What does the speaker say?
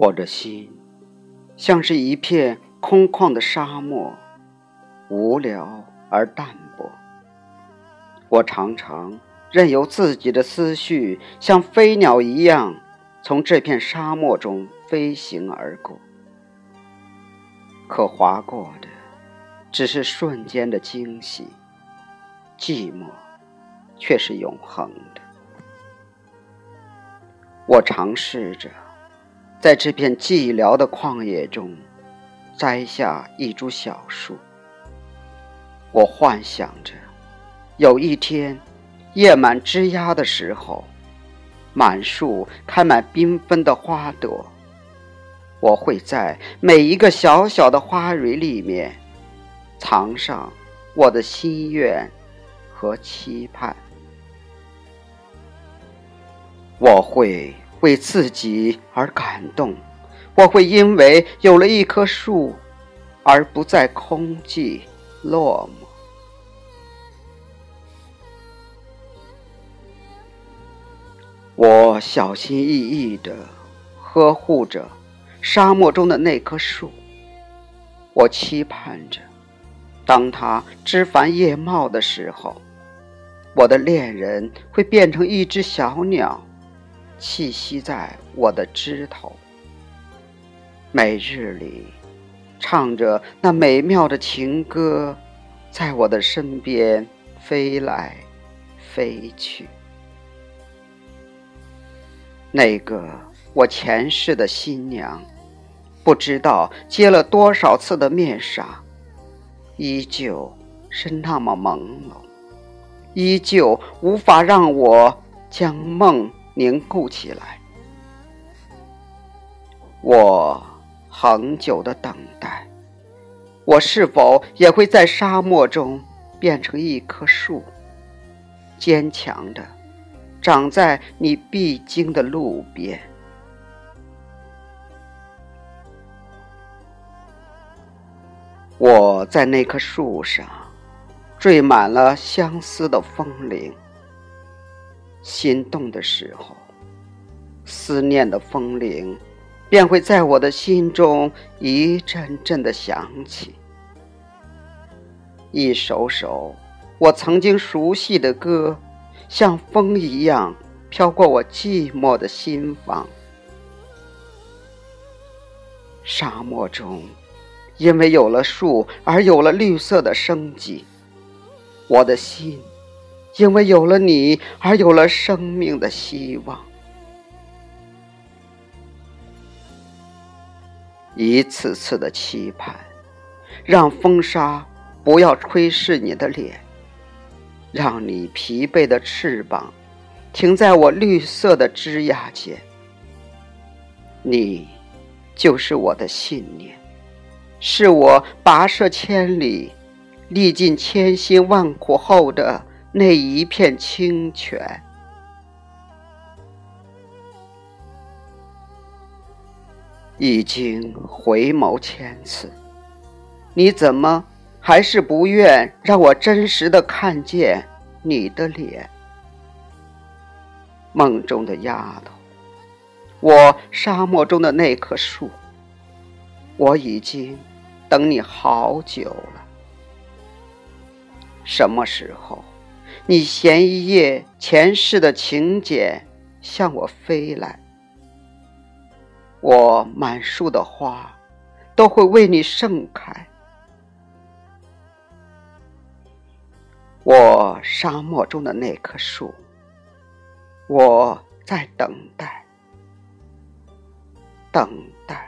我的心像是一片空旷的沙漠，无聊而淡薄。我常常任由自己的思绪像飞鸟一样从这片沙漠中飞行而过，可划过的只是瞬间的惊喜，寂寞却是永恒的。我尝试着。在这片寂寥的旷野中，栽下一株小树。我幻想着，有一天，叶满枝桠的时候，满树开满缤纷的花朵。我会在每一个小小的花蕊里面，藏上我的心愿和期盼。我会。为自己而感动，我会因为有了一棵树，而不再空寂落寞。我小心翼翼地呵护着沙漠中的那棵树，我期盼着，当它枝繁叶茂的时候，我的恋人会变成一只小鸟。栖息在我的枝头，每日里唱着那美妙的情歌，在我的身边飞来飞去。那个我前世的新娘，不知道接了多少次的面纱，依旧是那么朦胧，依旧无法让我将梦。凝固起来，我恒久的等待，我是否也会在沙漠中变成一棵树，坚强的长在你必经的路边？我在那棵树上缀满了相思的风铃。心动的时候，思念的风铃便会在我的心中一阵阵的响起。一首首我曾经熟悉的歌，像风一样飘过我寂寞的心房。沙漠中，因为有了树而有了绿色的生机，我的心。因为有了你，而有了生命的希望。一次次的期盼，让风沙不要吹湿你的脸，让你疲惫的翅膀停在我绿色的枝桠间。你，就是我的信念，是我跋涉千里、历尽千辛万苦后的。那一片清泉，已经回眸千次，你怎么还是不愿让我真实的看见你的脸？梦中的丫头，我沙漠中的那棵树，我已经等你好久了。什么时候？你衔一夜前世的情柬向我飞来，我满树的花都会为你盛开。我沙漠中的那棵树，我在等待，等待。